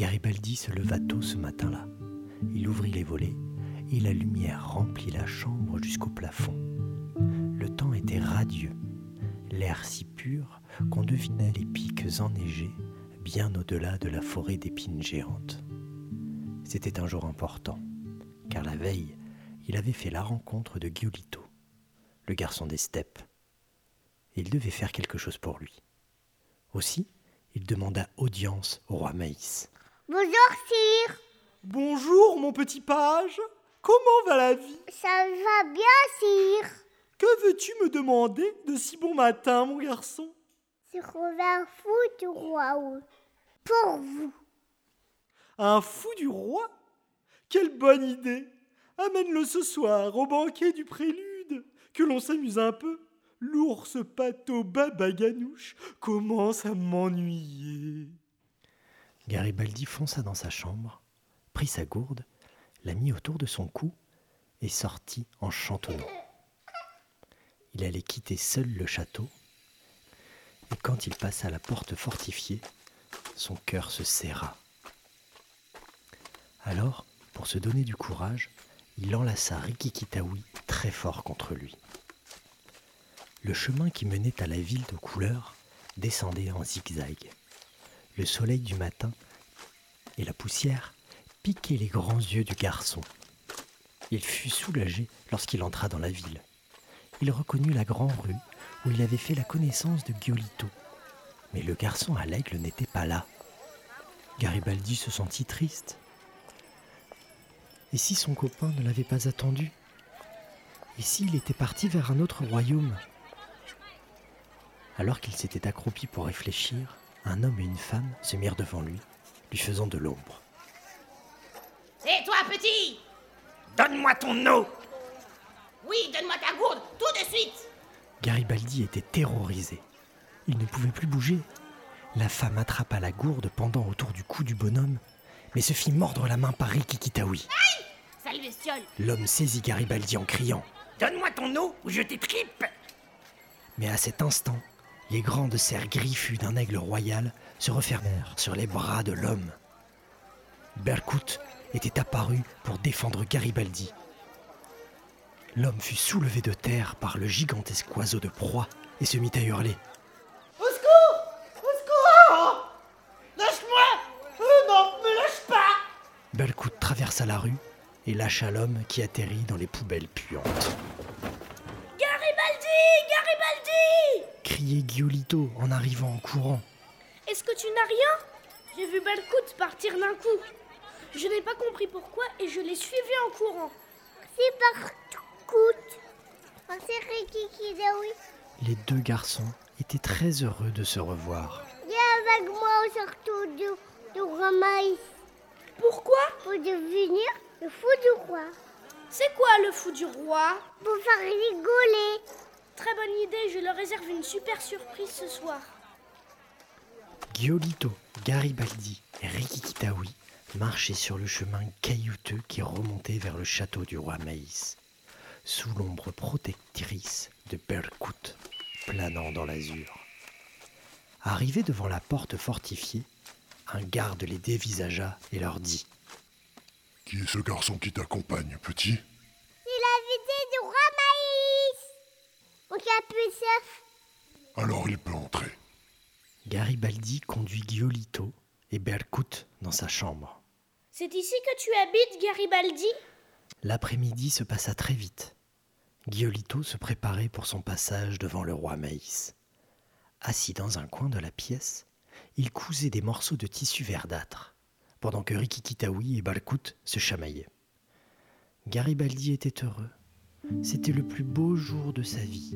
Garibaldi se leva tôt ce matin-là. Il ouvrit les volets et la lumière remplit la chambre jusqu'au plafond. Le temps était radieux, l'air si pur qu'on devinait les pics enneigés bien au-delà de la forêt d'épines géantes. C'était un jour important, car la veille, il avait fait la rencontre de Giolito, le garçon des steppes. Il devait faire quelque chose pour lui. Aussi, il demanda audience au roi Maïs. Bonjour, sire. Bonjour, mon petit page. Comment va la vie? Ça va bien, sire. Que veux-tu me demander de si bon matin, mon garçon? C'est un fou du roi pour vous. Un fou du roi? Quelle bonne idée Amène-le ce soir au banquet du prélude, que l'on s'amuse un peu. L'ours pato babaganouche commence à m'ennuyer. Garibaldi fonça dans sa chambre, prit sa gourde, la mit autour de son cou et sortit en chantonnant. Il allait quitter seul le château, et quand il passa la porte fortifiée, son cœur se serra. Alors, pour se donner du courage, il enlaça Rikikitaoui très fort contre lui. Le chemin qui menait à la ville de couleur descendait en zigzag. Le soleil du matin et la poussière piquaient les grands yeux du garçon. Il fut soulagé lorsqu'il entra dans la ville. Il reconnut la grande rue où il avait fait la connaissance de Giolito. Mais le garçon à l'aigle n'était pas là. Garibaldi se sentit triste. Et si son copain ne l'avait pas attendu? Et s'il était parti vers un autre royaume? Alors qu'il s'était accroupi pour réfléchir, un homme et une femme se mirent devant lui, lui faisant de l'ombre. Et toi, petit? Donne-moi ton eau Oui, donne-moi ta gourde, tout de suite Garibaldi était terrorisé. Il ne pouvait plus bouger. La femme attrapa la gourde pendant autour du cou du bonhomme, mais se fit mordre la main par Rikikitaoui. Aïe Sale bestiole L'homme saisit Garibaldi en criant Donne-moi ton eau ou je t'étripe Mais à cet instant, les grandes serres griffues d'un aigle royal se refermèrent sur les bras de l'homme. Berkut était apparu pour défendre Garibaldi. L'homme fut soulevé de terre par le gigantesque oiseau de proie et se mit à hurler. Au secours Au secours Lâche-moi euh, Non, me lâche pas Berkut traversa la rue et lâcha l'homme qui atterrit dans les poubelles puantes. Garibaldi Garibaldi criait Giolito en arrivant en courant. Est-ce que tu n'as rien? J'ai vu Belcout partir d'un coup. Je n'ai pas compris pourquoi et je l'ai suivi en courant. C'est Rikikidaoui. Les deux garçons étaient très heureux de se revoir. Viens avec moi au château de, de roi Maïs. Pourquoi? Pour devenir le fou du roi. C'est quoi le fou du roi? Pour faire rigoler. Très bonne idée, je leur réserve une super surprise ce soir. Giolito, Garibaldi et Rikikitaoui marchaient sur le chemin caillouteux qui remontait vers le château du roi Maïs, sous l'ombre protectrice de Berkut, planant dans l'azur. Arrivés devant la porte fortifiée, un garde les dévisagea et leur dit Qui est ce garçon qui t'accompagne, petit C'est l'invité du roi Maïs. Mon capuchef. Alors il peut entrer. Garibaldi conduit Giolito et Berkut dans sa chambre. C'est ici que tu habites, Garibaldi? L'après-midi se passa très vite. Giolito se préparait pour son passage devant le roi Maïs. Assis dans un coin de la pièce, il cousait des morceaux de tissu verdâtre, pendant que Rikikitaoui et Balkout se chamaillaient. Garibaldi était heureux. C'était le plus beau jour de sa vie.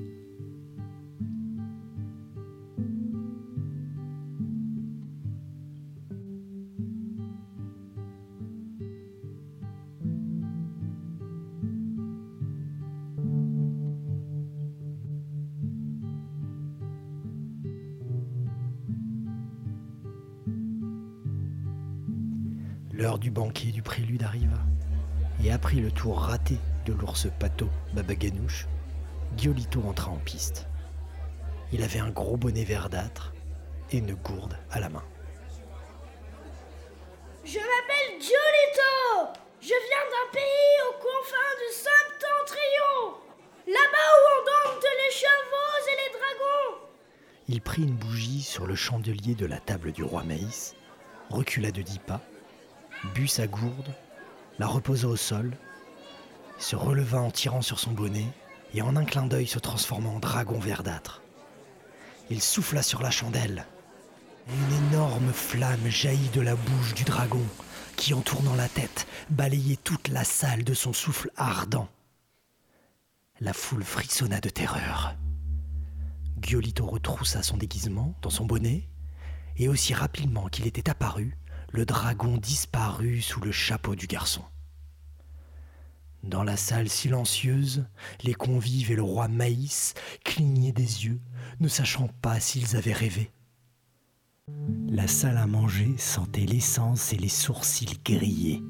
L'heure du banquet du prélude arriva. Et après le tour raté de l'ours pato Babaganouche, Giolito entra en piste. Il avait un gros bonnet verdâtre et une gourde à la main. Je m'appelle Giolito Je viens d'un pays aux confins du septentrion Là-bas où on dompte les chevaux et les dragons Il prit une bougie sur le chandelier de la table du roi Maïs, recula de dix pas, but sa gourde, la reposa au sol, se releva en tirant sur son bonnet et en un clin d'œil se transforma en dragon verdâtre. Il souffla sur la chandelle. Une énorme flamme jaillit de la bouche du dragon, qui en tournant la tête balayait toute la salle de son souffle ardent. La foule frissonna de terreur. Giolito retroussa son déguisement dans son bonnet, et aussi rapidement qu'il était apparu, le dragon disparut sous le chapeau du garçon. Dans la salle silencieuse, les convives et le roi Maïs clignaient des yeux, ne sachant pas s'ils avaient rêvé. La salle à manger sentait l'essence et les sourcils grillés.